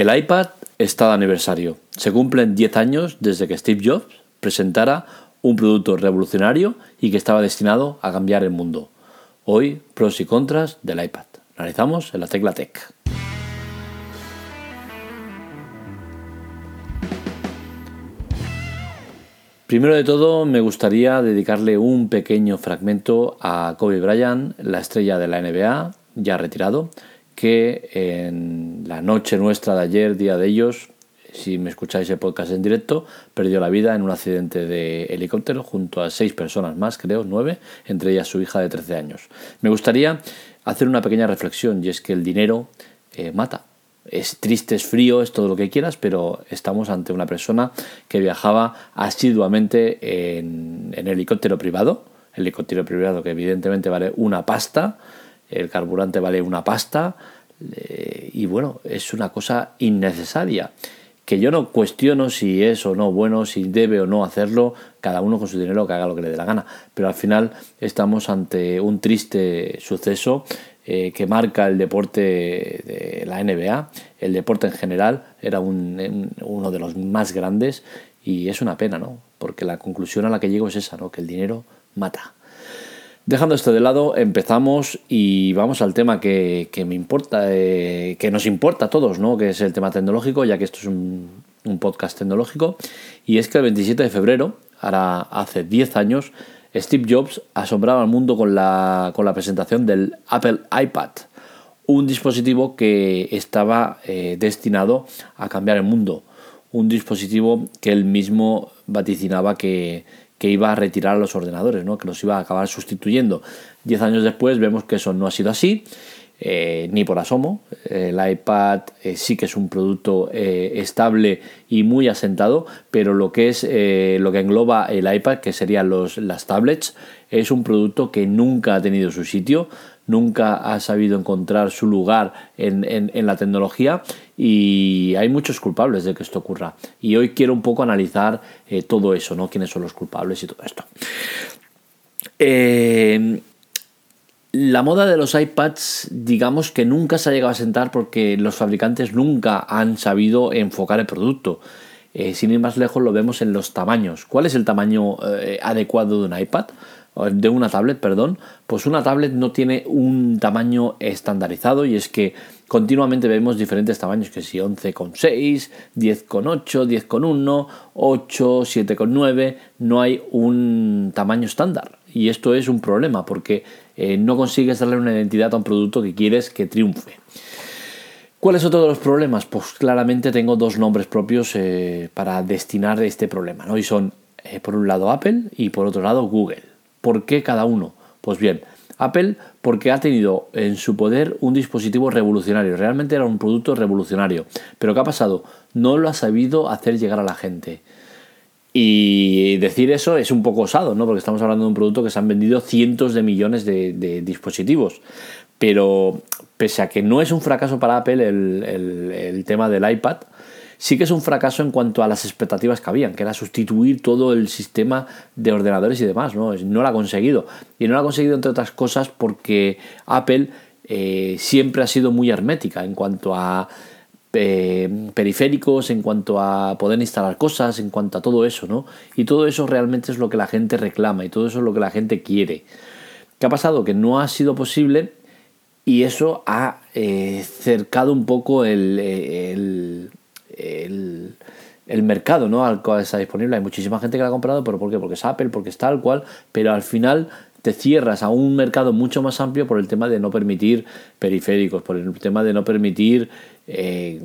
El iPad está de aniversario. Se cumplen 10 años desde que Steve Jobs presentara un producto revolucionario y que estaba destinado a cambiar el mundo. Hoy, pros y contras del iPad. Analizamos en la Tecla Tech. Primero de todo, me gustaría dedicarle un pequeño fragmento a Kobe Bryant, la estrella de la NBA, ya retirado, que en la noche nuestra de ayer, día de ellos, si me escucháis el podcast en directo, perdió la vida en un accidente de helicóptero junto a seis personas más, creo, nueve, entre ellas su hija de 13 años. Me gustaría hacer una pequeña reflexión y es que el dinero eh, mata es triste, es frío, es todo lo que quieras, pero estamos ante una persona que viajaba asiduamente en, helicóptero privado, helicóptero privado que evidentemente vale una pasta, el carburante vale una pasta, y bueno, es una cosa innecesaria que yo no cuestiono si es o no bueno, si debe o no hacerlo, cada uno con su dinero que haga lo que le dé la gana, pero al final estamos ante un triste suceso eh, que marca el deporte de la NBA, el deporte en general, era uno de los más grandes y es una pena, ¿no? Porque la conclusión a la que llego es esa, ¿no? Que el dinero mata. Dejando esto de lado, empezamos y vamos al tema que, me importa, eh, que nos importa a todos, ¿no? Que es el tema tecnológico, ya que esto es un, podcast tecnológico. Y es que el 27 de febrero, ahora hace 10 años, Steve Jobs asombraba al mundo con la, con la presentación del Apple iPad, un dispositivo que estaba eh, destinado a cambiar el mundo, un dispositivo que él mismo vaticinaba que, que iba a retirar a los ordenadores, ¿no? que los iba a acabar sustituyendo. Diez años después vemos que eso no ha sido así eh, ni por asomo. El iPad eh, sí que es un producto eh, estable y muy asentado, pero lo que es lo que engloba el iPad, que serían los, las tablets, es un producto que nunca ha tenido su sitio, nunca ha sabido encontrar su lugar en, en la tecnología y hay muchos culpables de que esto ocurra. Y hoy quiero un poco analizar todo eso, ¿no? ¿Quiénes son los culpables y todo esto? Eh, la moda de los iPads, digamos que nunca se ha llegado a sentar porque los fabricantes nunca han sabido enfocar el producto. Eh, sin ir más lejos, lo vemos en los tamaños. ¿Cuál es el tamaño eh, adecuado de un iPad? De una tablet, perdón. Pues una tablet no tiene un tamaño estandarizado y es que continuamente vemos diferentes tamaños, que si 11,6, 10,8, 10,1, 8, 7,9, no hay un tamaño estándar. Y esto es un problema porque eh, no consigues darle una identidad a un producto que quieres que triunfe. ¿Cuáles son todos los problemas? Pues claramente tengo dos nombres propios eh, para destinar este problema. ¿no? Y son, eh, por un lado, Apple y por otro lado, Google. ¿Por qué cada uno? Pues bien, Apple porque ha tenido en su poder un dispositivo revolucionario. Realmente era un producto revolucionario. Pero ¿qué ha pasado? No lo ha sabido hacer llegar a la gente. Y decir eso es un poco osado, ¿no? Porque estamos hablando de un producto que se han vendido cientos de millones de, dispositivos. Pero pese a que no es un fracaso para Apple el, tema del iPad, sí que es un fracaso en cuanto a las expectativas que habían, que era sustituir todo el sistema de ordenadores y demás, ¿no? No lo ha conseguido. Y no lo ha conseguido, entre otras cosas, porque Apple eh, siempre ha sido muy hermética en cuanto a eh, periféricos, en cuanto a poder instalar cosas, en cuanto a todo eso, ¿no? Y todo eso realmente es lo que la gente reclama y todo eso es lo que la gente quiere. ¿Qué ha pasado? Que no ha sido posible y eso ha eh, cercado un poco el, el, el, mercado ¿no? al cual está disponible. Hay muchísima gente que la ha comprado, pero ¿por qué? Porque es Apple, porque es tal cual, pero al final te cierras a un mercado mucho más amplio por el tema de no permitir periféricos, por el tema de no permitir eh,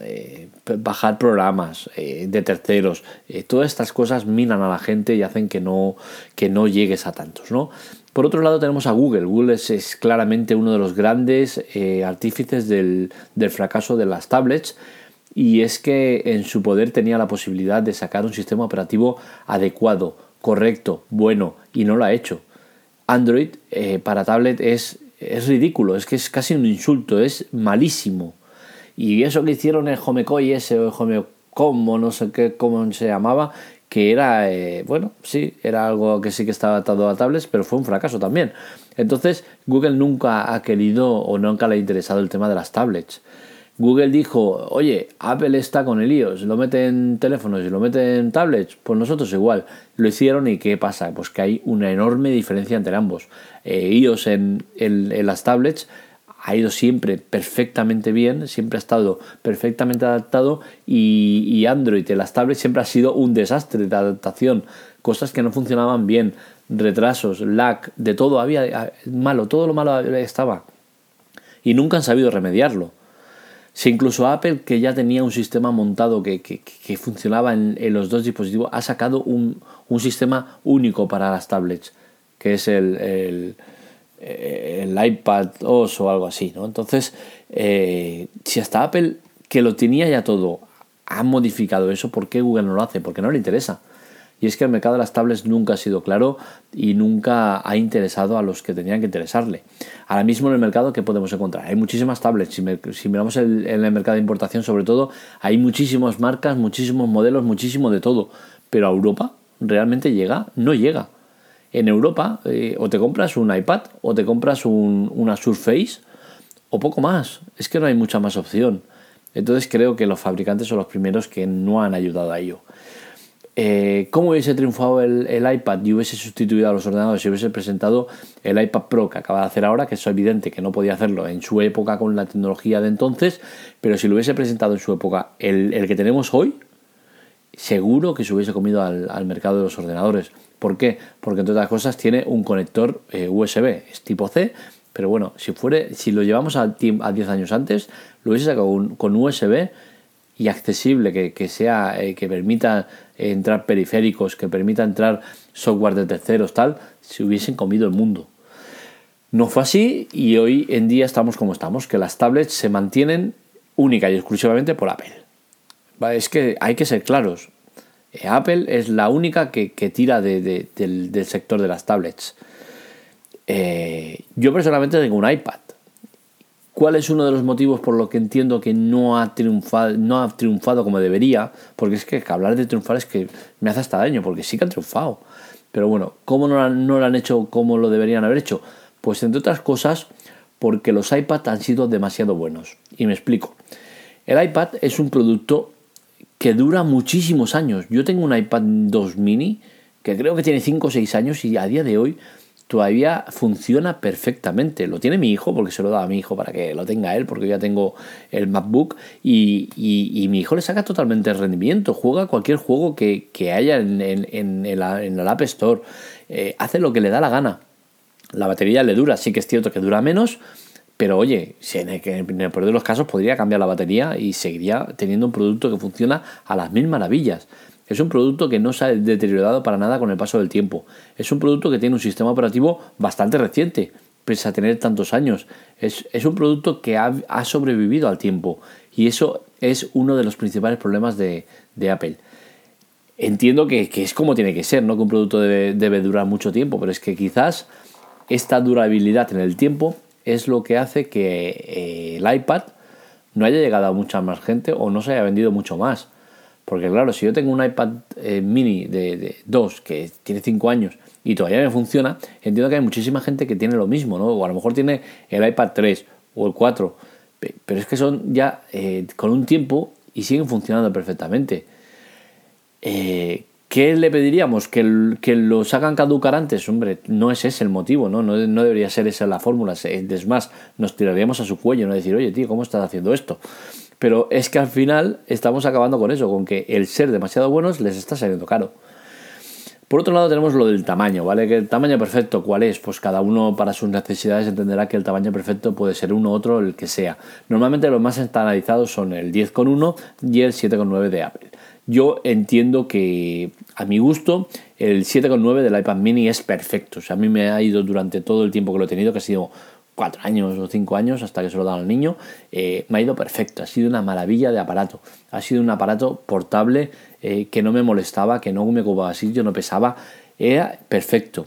eh, bajar programas eh, de terceros. todas estas cosas minan a la gente y hacen que no, que no llegues a tantos. ¿no? Por otro lado tenemos a Google. Google es, claramente uno de los grandes artífices del, del fracaso de las tablets y es que en su poder tenía la posibilidad de sacar un sistema operativo adecuado, correcto, bueno, y no lo ha hecho. Android eh, para tablet es, es ridículo, es que es casi un insulto, es malísimo. Y eso que hicieron el Homekoi ese o el Homecom no sé qué, cómo se llamaba, que era, eh, bueno, sí, era algo que sí que estaba atado a tablets, pero fue un fracaso también. Entonces, Google nunca ha querido o nunca le ha interesado el tema de las tablets. Google dijo, oye, Apple está con el iOS, lo mete en teléfonos y lo mete en tablets, pues nosotros igual. Lo hicieron y ¿qué pasa? Pues que hay una enorme diferencia entre ambos. Eh, iOS en, las tablets ha ido siempre perfectamente bien, siempre ha estado perfectamente adaptado y, y, Android en las tablets siempre ha sido un desastre de adaptación, cosas que no funcionaban bien, retrasos, lag, de todo había malo, todo lo malo estaba y nunca han sabido remediarlo. Si incluso Apple, que ya tenía un sistema montado que, funcionaba en, los dos dispositivos, ha sacado un, sistema único para las tablets, que es el, el, iPad OS o algo así. ¿no? Entonces, eh, si hasta Apple, que lo tenía ya todo, ha modificado eso, ¿por qué Google no lo hace? Porque no le interesa. Y es que el mercado de las tablets nunca ha sido claro y nunca ha interesado a los que tenían que interesarle. Ahora mismo en el mercado, ¿qué podemos encontrar? Hay muchísimas tablets. Si, miramos en el mercado de importación, sobre todo, hay muchísimas marcas, muchísimos modelos, muchísimo de todo. Pero a Europa, ¿realmente llega? No llega. En Europa, eh, o te compras un iPad, o te compras un, una Surface, o poco más. Es que no hay mucha más opción. Entonces creo que los fabricantes son los primeros que no han ayudado a ello. Eh, ¿Cómo hubiese triunfado el, iPad y hubiese sustituido a los ordenadores si hubiese presentado el iPad Pro que acaba de hacer ahora? Que es evidente que no podía hacerlo en su época con la tecnología de entonces, pero si lo hubiese presentado en su época el, que tenemos hoy, seguro que se hubiese comido al, mercado de los ordenadores. ¿Por qué? Porque entre otras cosas tiene un conector eh, USB, es tipo C, pero bueno, si, fuere, si lo llevamos a, a 10 años antes, lo hubiese sacado con USB y accesible, que, sea, eh, que permita entrar periféricos, que permita entrar software de terceros, tal, se hubiesen comido el mundo. No fue así y hoy en día estamos como estamos, que las tablets se mantienen única y exclusivamente por Apple. Es que hay que ser claros. Eh, Apple es la única que, tira del, sector de las tablets. Eh, yo personalmente tengo un iPad ¿Cuál es uno de los motivos por lo que entiendo que no ha triunfado, no ha triunfado como debería? Porque es que hablar de triunfar es que me hace hasta daño, porque sí que han triunfado. Pero bueno, ¿cómo no, lo han hecho como lo deberían haber hecho? Pues entre otras cosas, porque los iPad han sido demasiado buenos. Y me explico. El iPad es un producto que dura muchísimos años. Yo tengo un iPad 2 mini que creo que tiene 5 o 6 años y a día de hoy todavía funciona perfectamente. Lo tiene mi hijo, porque se lo da a mi hijo para que lo tenga él, porque yo ya tengo el MacBook, y, mi hijo le saca totalmente el rendimiento. Juega cualquier juego que, haya en, en, el App Store. Eh, hace lo que le da la gana. La batería le dura, sí que es cierto que dura menos, pero oye, en el peor de los casos podría cambiar la batería y seguiría teniendo un producto que funciona a las mil maravillas. Es un producto que no se ha deteriorado para nada con el paso del tiempo. Es un producto que tiene un sistema operativo bastante reciente, pese a tener tantos años. Es, un producto que ha, sobrevivido al tiempo y eso es uno de los principales problemas de, Apple. Entiendo que, es como tiene que ser, ¿no? que un producto debe, durar mucho tiempo, pero es que quizás esta durabilidad en el tiempo es lo que hace que eh, el iPad no haya llegado a mucha más gente o no se haya vendido mucho más. Porque claro, si yo tengo un iPad eh, mini de, 2 que tiene 5 años y todavía me funciona, entiendo que hay muchísima gente que tiene lo mismo, ¿no? O a lo mejor tiene el iPad 3 o el 4, pero es que son ya eh, con un tiempo y siguen funcionando perfectamente. Eh, ¿Qué le pediríamos? ¿Que, ¿Que los hagan caducar antes? Hombre, no es ese el motivo, ¿no? No, no debería ser esa la fórmula. Es más, nos tiraríamos a su cuello, ¿no? Decir, oye, tío, ¿cómo estás haciendo esto? Pero es que al final estamos acabando con eso, con que el ser demasiado buenos les está saliendo caro. Por otro lado tenemos lo del tamaño, ¿vale? Que el tamaño perfecto, ¿cuál es? Pues cada uno para sus necesidades entenderá que el tamaño perfecto puede ser uno, otro, el que sea. Normalmente los más estandarizados son el 10,1 y el 7,9 de Apple. Yo entiendo que a mi gusto el 7,9 del iPad mini es perfecto. O sea, a mí me ha ido durante todo el tiempo que lo he tenido, que ha sido cuatro años o cinco años hasta que se lo dan al niño, eh, me ha ido perfecto, ha sido una maravilla de aparato, ha sido un aparato portable eh, que no me molestaba, que no me ocupaba sitio, no pesaba, era perfecto.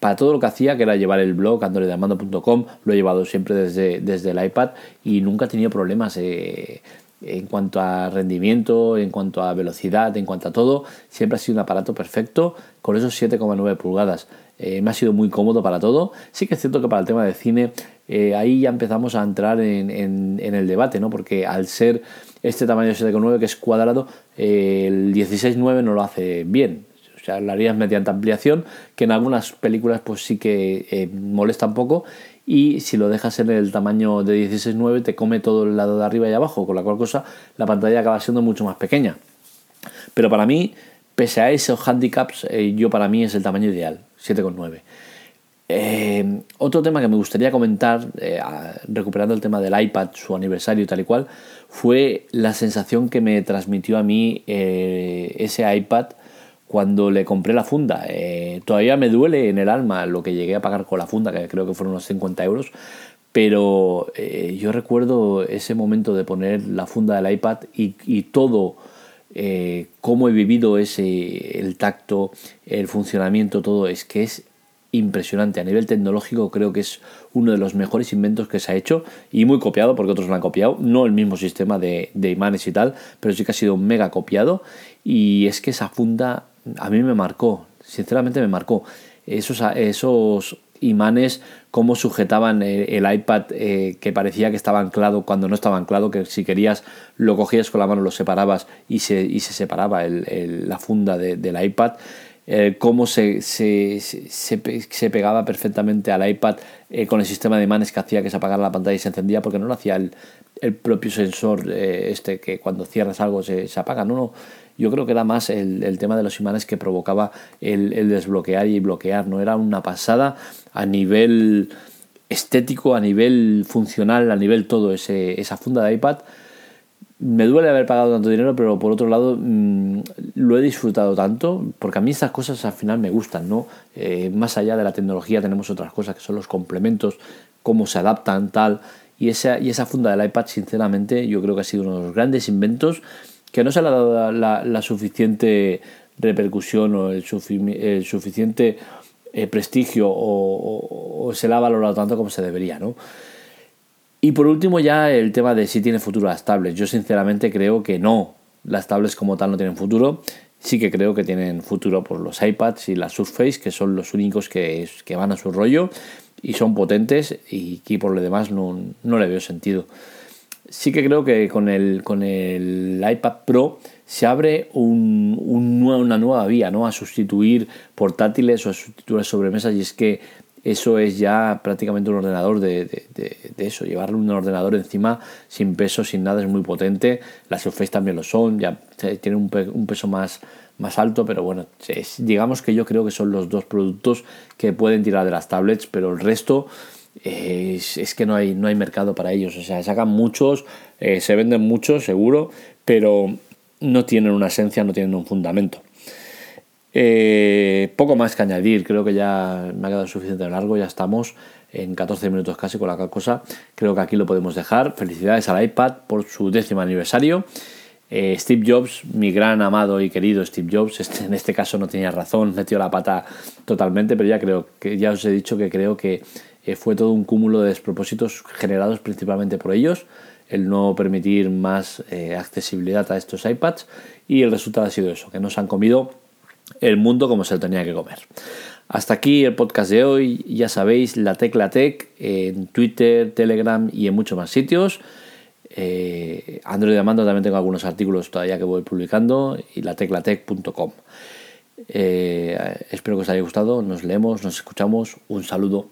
Para todo lo que hacía, que era llevar el blog androidamando.com, lo he llevado siempre desde, desde el iPad y nunca he tenido problemas eh, en cuanto a rendimiento, en cuanto a velocidad, en cuanto a todo, siempre ha sido un aparato perfecto con esos 7,9 pulgadas. Eh, me ha sido muy cómodo para todo. Sí que es cierto que para el tema de cine ahí ya empezamos a entrar en, el debate, ¿no? Porque al ser este tamaño 7,9 que es cuadrado, el 16,9 no lo hace bien. O sea, lo harías mediante ampliación, que en algunas películas pues sí que molesta un poco y si lo dejas en el tamaño de 16.9 te come todo el lado de arriba y abajo, con la cual cosa la pantalla acaba siendo mucho más pequeña. Pero para mí, pese a esos handicaps, eh, yo para mí es el tamaño ideal, 7,9. Eh, otro tema que me gustaría comentar, eh, recuperando el tema del iPad, su aniversario y tal y cual, fue la sensación que me transmitió a mí ese iPad cuando le compré la funda. Eh, todavía me duele en el alma lo que llegué a pagar con la funda, que creo que fueron unos 50 euros. Pero eh, yo recuerdo ese momento de poner la funda del iPad y, todo, eh, cómo he vivido ese, el tacto, el funcionamiento, todo, es que es impresionante. A nivel tecnológico creo que es uno de los mejores inventos que se ha hecho y muy copiado porque otros lo han copiado. No el mismo sistema de, imanes y tal, pero sí que ha sido mega copiado. Y es que esa funda a mí me marcó, sinceramente me marcó. Esos, esos imanes, cómo sujetaban el, iPad eh, que parecía que estaba anclado cuando no estaba anclado, que si querías lo cogías con la mano, lo separabas y se, y se separaba la funda del iPad. Eh, cómo se, se, se, pegaba perfectamente al iPad eh, con el sistema de imanes que hacía que se apagara la pantalla y se encendía, porque no lo hacía el, el propio sensor este que cuando cierras algo se, apaga, no, no, yo creo que era más el, tema de los imanes que provocaba el, desbloquear y bloquear, no era una pasada a nivel estético, a nivel funcional, a nivel todo, ese, esa funda de iPad. Me duele haber pagado tanto dinero, pero por otro lado mm, lo he disfrutado tanto, porque a mí estas cosas al final me gustan, ¿no? Eh, más allá de la tecnología tenemos otras cosas que son los complementos, cómo se adaptan, tal. Y esa, y esa funda del iPad, sinceramente, yo creo que ha sido uno de los grandes inventos que no se le ha dado la, suficiente repercusión o el, suficiente eh, prestigio o, se le ha valorado tanto como se debería, ¿no? Y por último ya el tema de si tiene futuro las tablets. Yo sinceramente creo que no. Las tablets como tal no tienen futuro. Sí que creo que tienen futuro por los iPads y las Surface, que son los únicos que, que van a su rollo y son potentes y que por lo demás no, no le veo sentido sí que creo que con el, con el iPad Pro se abre un, una nueva vía, ¿no? A sustituir portátiles o a sustituir sobremesas y es que eso es ya prácticamente un ordenador de, eso, llevarle un ordenador encima sin peso, sin nada, es muy potente. Las Surface también lo son, ya tienen un, peso más, más alto, pero bueno, digamos que yo creo que son los dos productos que pueden tirar de las tablets, pero el resto es, que no hay, no hay mercado para ellos. O sea, sacan muchos, eh, se venden muchos, seguro, pero no tienen una esencia, no tienen un fundamento. Eh, poco más que añadir, creo que ya me ha quedado suficiente largo, ya estamos en 14 minutos casi con la cosa. Creo que aquí lo podemos dejar. Felicidades al iPad por su décimo aniversario. Eh, Steve Jobs, mi gran amado y querido Steve Jobs, este, en este caso no tenía razón, metió la pata totalmente, pero ya creo que ya os he dicho que creo que eh, fue todo un cúmulo de despropósitos generados principalmente por ellos, el no permitir más eh, accesibilidad a estos iPads y el resultado ha sido eso, que nos han comido el mundo como se lo tenía que comer. Hasta aquí el podcast de hoy, ya sabéis, la Tecla Tech en Twitter, Telegram y en muchos más sitios. Eh, Android de mando también tengo algunos artículos todavía que voy publicando y la teclatech.com. espero que os haya gustado, nos leemos, nos escuchamos, un saludo.